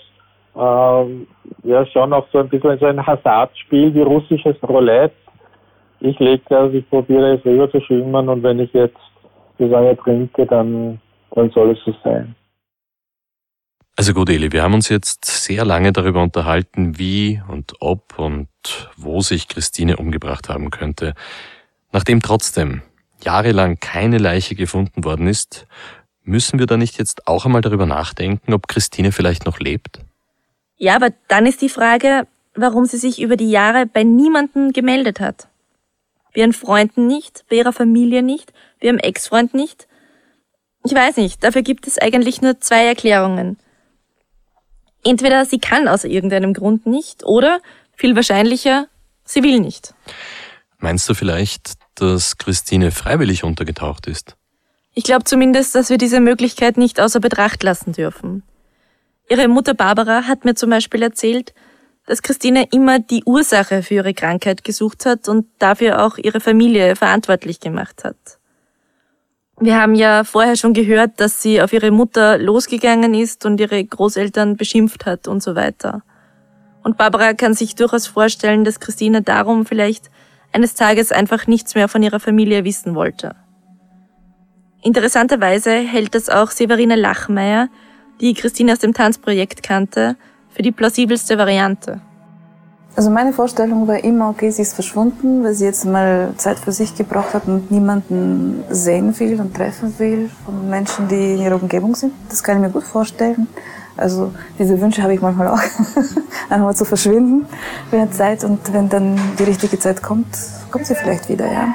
ähm, ja schon auch so ein bisschen so ein Hasardspiel wie russisches Roulette. Ich lege das, ich probiere es rüber zu schwimmen und wenn ich jetzt die Sache trinke, dann, dann soll es so sein. Also gut, Eli, wir haben uns jetzt sehr lange darüber unterhalten, wie und ob und wo sich Christine umgebracht haben könnte. Nachdem trotzdem jahrelang keine Leiche gefunden worden ist, müssen wir da nicht jetzt auch einmal darüber nachdenken, ob Christine vielleicht noch lebt? Ja, aber dann ist die Frage, warum sie sich über die Jahre bei niemandem gemeldet hat. Bei ihren Freunden nicht, bei ihrer Familie nicht, bei ihrem Ex-Freund nicht. Ich weiß nicht, dafür gibt es eigentlich nur zwei Erklärungen. Entweder sie kann aus irgendeinem Grund nicht oder, viel wahrscheinlicher, sie will nicht. Meinst du vielleicht, dass Christine freiwillig untergetaucht ist? Ich glaube zumindest, dass wir diese Möglichkeit nicht außer Betracht lassen dürfen. Ihre Mutter Barbara hat mir zum Beispiel erzählt, dass Christine immer die Ursache für ihre Krankheit gesucht hat und dafür auch ihre Familie verantwortlich gemacht hat. Wir haben ja vorher schon gehört, dass sie auf ihre Mutter losgegangen ist und ihre Großeltern beschimpft hat und so weiter. Und Barbara kann sich durchaus vorstellen, dass Christine darum vielleicht eines Tages einfach nichts mehr von ihrer Familie wissen wollte. Interessanterweise hält das auch Severine Lachmeier, die Christine aus dem Tanzprojekt kannte, für die plausibelste Variante. Also meine Vorstellung war immer, okay, sie ist verschwunden, weil sie jetzt mal Zeit für sich gebraucht hat und niemanden sehen will und treffen will von Menschen, die in ihrer Umgebung sind. Das kann ich mir gut vorstellen. Also diese Wünsche habe ich manchmal auch, einmal zu verschwinden eine Zeit und wenn dann die richtige Zeit kommt, kommt sie vielleicht wieder, ja.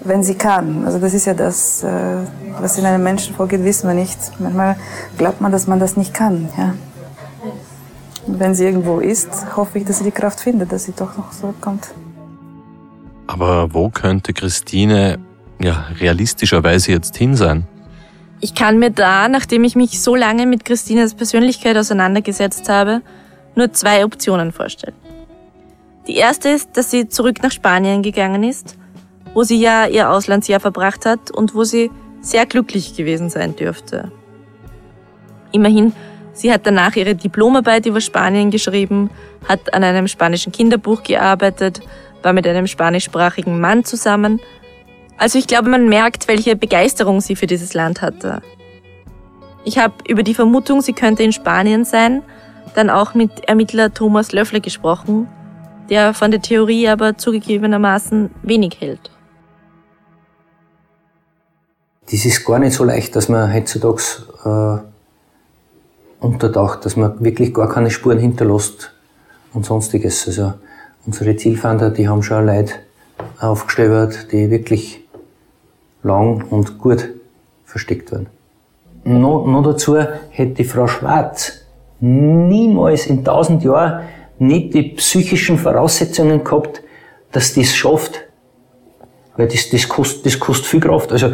Wenn sie kann. Also das ist ja das, äh, was in einem Menschen vorgeht, wissen wir nicht. Manchmal glaubt man, dass man das nicht kann, ja. Wenn sie irgendwo ist, hoffe ich, dass sie die Kraft findet, dass sie doch noch zurückkommt. Aber wo könnte Christine ja realistischerweise jetzt hin sein? Ich kann mir da, nachdem ich mich so lange mit Christinas Persönlichkeit auseinandergesetzt habe, nur zwei Optionen vorstellen. Die erste ist, dass sie zurück nach Spanien gegangen ist, wo sie ja ihr Auslandsjahr verbracht hat und wo sie sehr glücklich gewesen sein dürfte. Immerhin, sie hat danach ihre Diplomarbeit über Spanien geschrieben, hat an einem spanischen Kinderbuch gearbeitet, war mit einem spanischsprachigen Mann zusammen. Also ich glaube, man merkt, welche Begeisterung sie für dieses Land hatte. Ich habe über die Vermutung, sie könnte in Spanien sein, dann auch mit Ermittler Thomas Löffler gesprochen, der von der Theorie aber zugegebenermaßen wenig hält. Das ist gar nicht so leicht, dass man heutzutage äh, untertaucht, dass man wirklich gar keine Spuren hinterlässt und sonstiges. Also unsere Zielfinder, die haben schon Leute aufgestöbert, die wirklich lang und gut versteckt werden. Noch, noch dazu hätte die Frau Schwarz niemals in tausend Jahren nicht die psychischen Voraussetzungen gehabt, dass das schafft. Weil das, das, kostet, das kostet viel Kraft. Also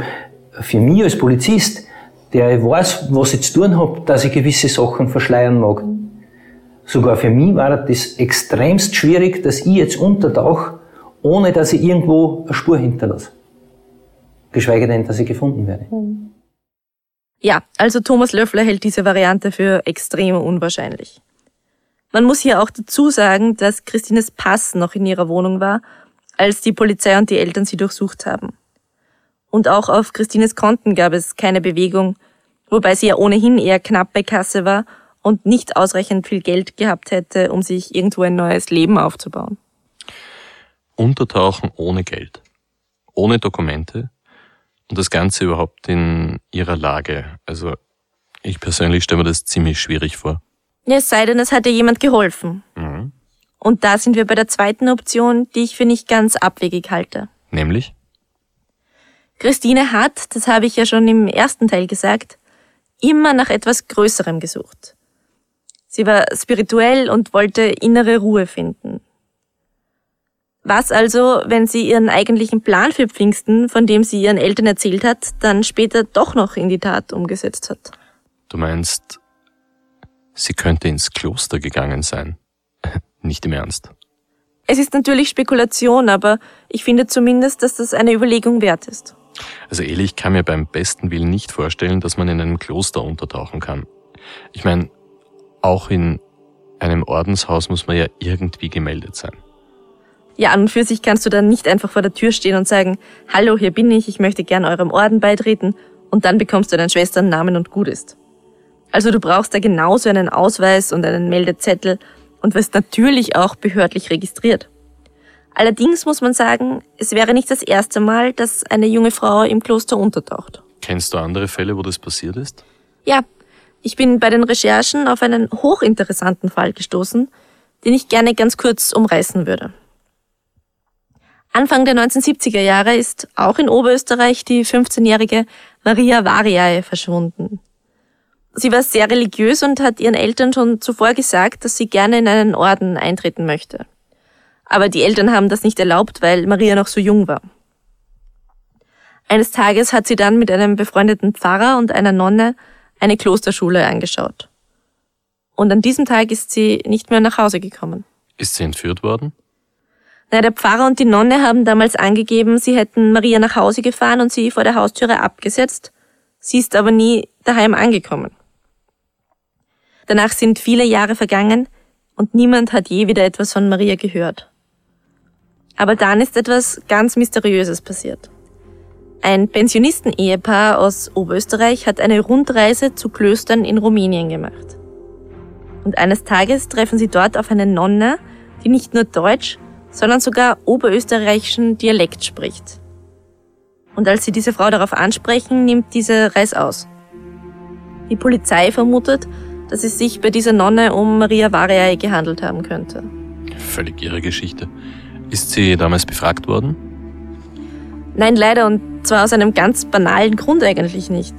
für mich als Polizist, der ich weiß, was ich zu tun habe, dass ich gewisse Sachen verschleiern mag. Sogar für mich war das extremst schwierig, dass ich jetzt untertauche, ohne dass ich irgendwo eine Spur hinterlasse. Geschweige denn, dass ich gefunden werde. Ja, also Thomas Löffler hält diese Variante für extrem unwahrscheinlich. Man muss hier auch dazu sagen, dass Christines Pass noch in ihrer Wohnung war, als die Polizei und die Eltern sie durchsucht haben. Und auch auf Christines Konten gab es keine Bewegung, wobei sie ja ohnehin eher knapp bei Kasse war und nicht ausreichend viel Geld gehabt hätte, um sich irgendwo ein neues Leben aufzubauen. Untertauchen ohne Geld, ohne Dokumente und das Ganze überhaupt in ihrer Lage. Also ich persönlich stelle mir das ziemlich schwierig vor. Ja, es sei denn, es hat dir jemand geholfen. Mhm. Und da sind wir bei der zweiten Option, die ich für nicht ganz abwegig halte. Nämlich? Christine hat, das habe ich ja schon im ersten Teil gesagt, immer nach etwas Größerem gesucht. Sie war spirituell und wollte innere Ruhe finden. Was also, wenn sie ihren eigentlichen Plan für Pfingsten, von dem sie ihren Eltern erzählt hat, dann später doch noch in die Tat umgesetzt hat? Du meinst, sie könnte ins Kloster gegangen sein? Nicht im Ernst. Es ist natürlich Spekulation, aber ich finde zumindest, dass das eine Überlegung wert ist. Also ehrlich, ich kann mir beim besten Willen nicht vorstellen, dass man in einem Kloster untertauchen kann. Ich meine, auch in einem Ordenshaus muss man ja irgendwie gemeldet sein. Ja, an und für sich kannst du dann nicht einfach vor der Tür stehen und sagen, hallo, hier bin ich, ich möchte gern eurem Orden beitreten und dann bekommst du deinen Schwestern und gut ist. Also du brauchst da genauso einen Ausweis und einen Meldezettel und wirst natürlich auch behördlich registriert. Allerdings muss man sagen, es wäre nicht das erste Mal, dass eine junge Frau im Kloster untertaucht. Kennst du andere Fälle, wo das passiert ist? Ja, ich bin bei den Recherchen auf einen hochinteressanten Fall gestoßen, den ich gerne ganz kurz umreißen würde. Anfang der 1970er Jahre ist auch in Oberösterreich die 15-jährige Maria Variae verschwunden. Sie war sehr religiös und hat ihren Eltern schon zuvor gesagt, dass sie gerne in einen Orden eintreten möchte. Aber die Eltern haben das nicht erlaubt, weil Maria noch so jung war. Eines Tages hat sie dann mit einem befreundeten Pfarrer und einer Nonne eine Klosterschule angeschaut. Und an diesem Tag ist sie nicht mehr nach Hause gekommen. Ist sie entführt worden? Na, der Pfarrer und die Nonne haben damals angegeben, sie hätten Maria nach Hause gefahren und sie vor der Haustüre abgesetzt. Sie ist aber nie daheim angekommen. Danach sind viele Jahre vergangen und niemand hat je wieder etwas von Maria gehört. Aber dann ist etwas ganz Mysteriöses passiert. Ein Pensionisten-Ehepaar aus Oberösterreich hat eine Rundreise zu Klöstern in Rumänien gemacht. Und eines Tages treffen sie dort auf eine Nonne, die nicht nur Deutsch, sondern sogar oberösterreichischen Dialekt spricht. Und als sie diese Frau darauf ansprechen, nimmt diese Reis aus. Die Polizei vermutet, dass es sich bei dieser Nonne um Maria Variae gehandelt haben könnte. Völlig ihre Geschichte. Ist sie damals befragt worden? Nein, leider, und zwar aus einem ganz banalen Grund eigentlich nicht.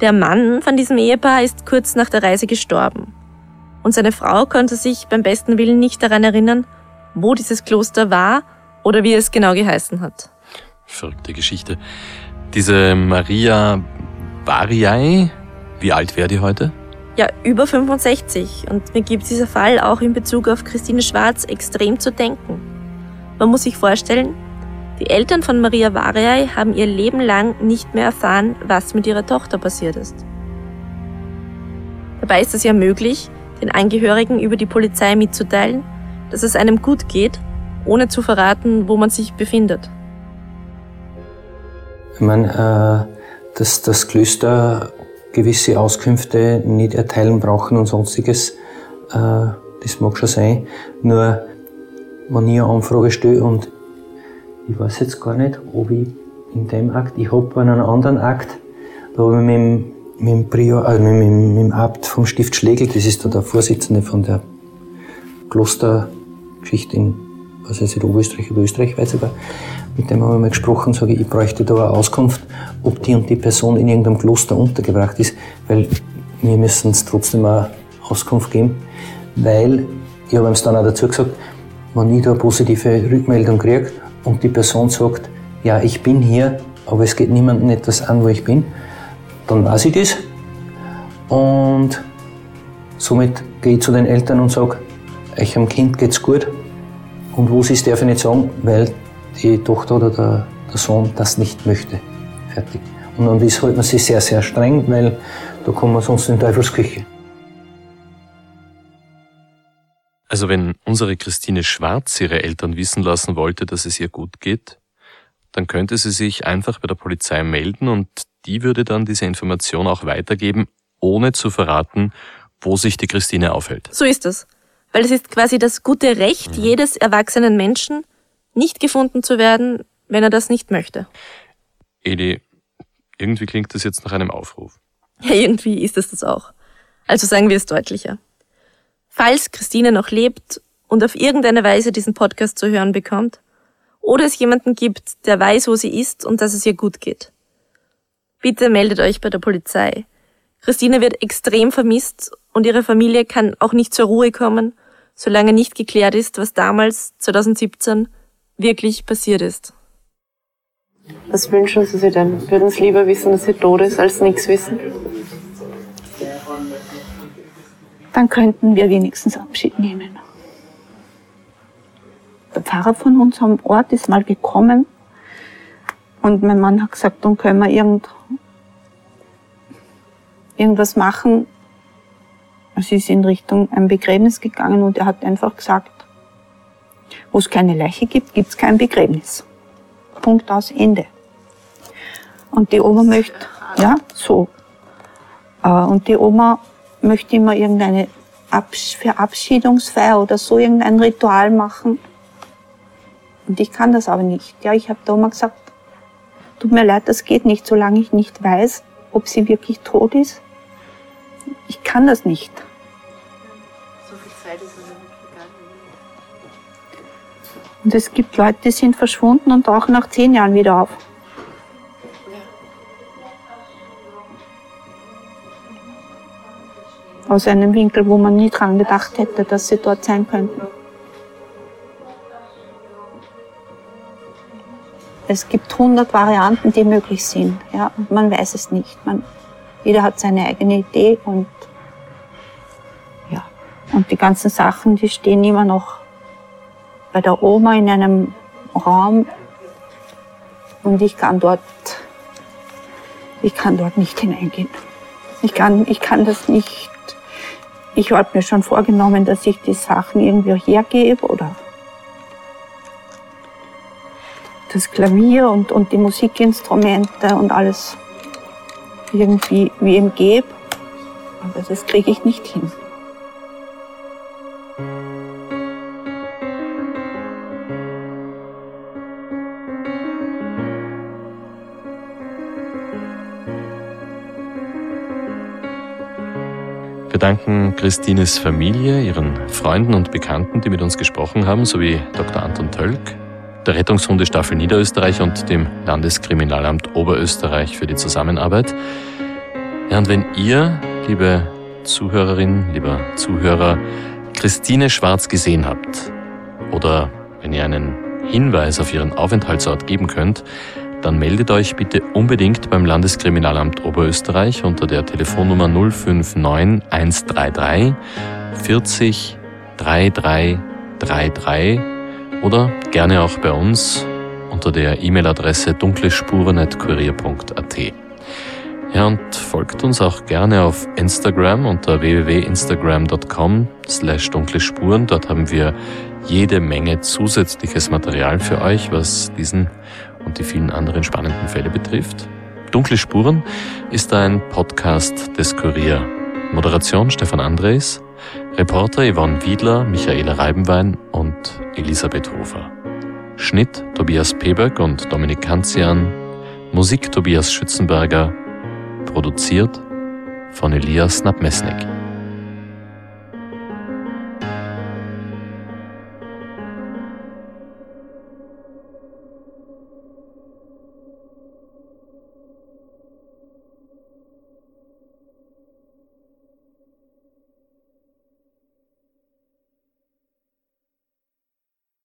Der Mann von diesem Ehepaar ist kurz nach der Reise gestorben. Und seine Frau konnte sich beim besten Willen nicht daran erinnern, wo dieses Kloster war oder wie es genau geheißen hat. Verrückte Geschichte. Diese Maria Variae, wie alt wäre die heute? Ja, über 65. Und mir gibt dieser Fall auch in Bezug auf Christine Schwarz extrem zu denken. Man muss sich vorstellen, die Eltern von Maria Variay haben ihr Leben lang nicht mehr erfahren, was mit ihrer Tochter passiert ist. Dabei ist es ja möglich, den Angehörigen über die Polizei mitzuteilen, dass es einem gut geht, ohne zu verraten, wo man sich befindet. Ich meine, äh, dass das Klöster gewisse Auskünfte nicht erteilen brauchen und sonstiges, äh, das mag schon sein. Nur, wenn ich eine Anfrage stelle und ich weiß jetzt gar nicht, ob ich in dem Akt, ich habe einen anderen Akt, da habe ich mit dem, mit dem, Prior, also mit, dem, mit dem Abt vom Stift Schlegel, das ist da der Vorsitzende von der Klostergeschichte in, was weiß ich, Oberösterreich oder Österreich, weiß sogar, mit dem habe ich mal gesprochen, sage ich, ich bräuchte da eine Auskunft, ob die und die Person in irgendeinem Kloster untergebracht ist, weil wir müssen es trotzdem eine Auskunft geben, weil, ich habe ihm dann auch dazu gesagt, wenn ich da positive Rückmeldung kriege und die Person sagt, ja, ich bin hier, aber es geht niemandem etwas an, wo ich bin, dann weiß ich das. Und somit gehe ich zu den Eltern und sage, euch am Kind geht's gut. Und wo sie es darf ich nicht sagen, weil die Tochter oder der, der Sohn das nicht möchte. Fertig. Und an das hält man sich sehr, sehr streng, weil da kommen wir sonst in Teufelsküche. Also wenn unsere Christine Schwarz ihre Eltern wissen lassen wollte, dass es ihr gut geht, dann könnte sie sich einfach bei der Polizei melden und die würde dann diese Information auch weitergeben, ohne zu verraten, wo sich die Christine aufhält. So ist es. Weil es ist quasi das gute Recht mhm. jedes erwachsenen Menschen, nicht gefunden zu werden, wenn er das nicht möchte. Edi, irgendwie klingt das jetzt nach einem Aufruf. Ja, irgendwie ist es das auch. Also sagen wir es deutlicher. Falls Christine noch lebt und auf irgendeine Weise diesen Podcast zu hören bekommt, oder es jemanden gibt, der weiß, wo sie ist und dass es ihr gut geht. Bitte meldet euch bei der Polizei. Christine wird extrem vermisst und ihre Familie kann auch nicht zur Ruhe kommen, solange nicht geklärt ist, was damals, 2017, wirklich passiert ist. Was wünschen Sie sich denn? Würden Sie lieber wissen, dass sie tot ist, als nichts wissen? Dann könnten wir wenigstens Abschied nehmen. Der Pfarrer von unserem Ort ist mal gekommen und mein Mann hat gesagt, dann können wir irgend, irgendwas machen. Es ist in Richtung ein Begräbnis gegangen und er hat einfach gesagt, wo es keine Leiche gibt, gibt es kein Begräbnis. Punkt aus, Ende. Und die Oma möchte, ja, so. Äh, und die Oma möchte immer irgendeine Verabschiedungsfeier oder so irgendein Ritual machen. Und ich kann das aber nicht. Ja, ich habe der Oma gesagt, tut mir leid, das geht nicht, solange ich nicht weiß, ob sie wirklich tot ist. Ich kann das nicht. So viel Zeit ist es und es gibt Leute, die sind verschwunden und tauchen nach zehn Jahren wieder auf. Aus einem Winkel, wo man nie dran gedacht hätte, dass sie dort sein könnten. Es gibt hundert Varianten, die möglich sind. Ja, man weiß es nicht. Man, jeder hat seine eigene Idee und ja. Und die ganzen Sachen, die stehen immer noch bei der Oma in einem Raum und ich kann dort, ich kann dort nicht hineingehen. Ich kann, ich kann das nicht. Ich habe mir schon vorgenommen, dass ich die Sachen irgendwie hergebe oder das Klavier und, und die Musikinstrumente und alles irgendwie wie ihm gebe. Aber das kriege ich nicht hin. Danken Christines Familie, ihren Freunden und Bekannten, die mit uns gesprochen haben, sowie Dr. Anton Tölk, der Rettungshundestaffel Niederösterreich und dem Landeskriminalamt Oberösterreich für die Zusammenarbeit. Ja, und wenn ihr, liebe Zuhörerin, lieber Zuhörer, Christine Schwarz gesehen habt oder wenn ihr einen Hinweis auf ihren Aufenthaltsort geben könnt, dann meldet euch bitte unbedingt beim Landeskriminalamt Oberösterreich unter der Telefonnummer 059 133 40 3333 oder gerne auch bei uns unter der E-Mail-Adresse dunklespuren.kurier.at. Ja, und folgt uns auch gerne auf Instagram unter www.instagram.com slash dunkle Spuren. Dort haben wir jede Menge zusätzliches Material für euch, was diesen und die vielen anderen spannenden Fälle betrifft. Dunkle Spuren ist ein Podcast des Kurier. Moderation Stefan Andres, Reporter Yvonne Wiedler, Michaela Reibenwein und Elisabeth Hofer. Schnitt Tobias Peberg und Dominik Kanzian, Musik Tobias Schützenberger, produziert von Elias Nabmesnik.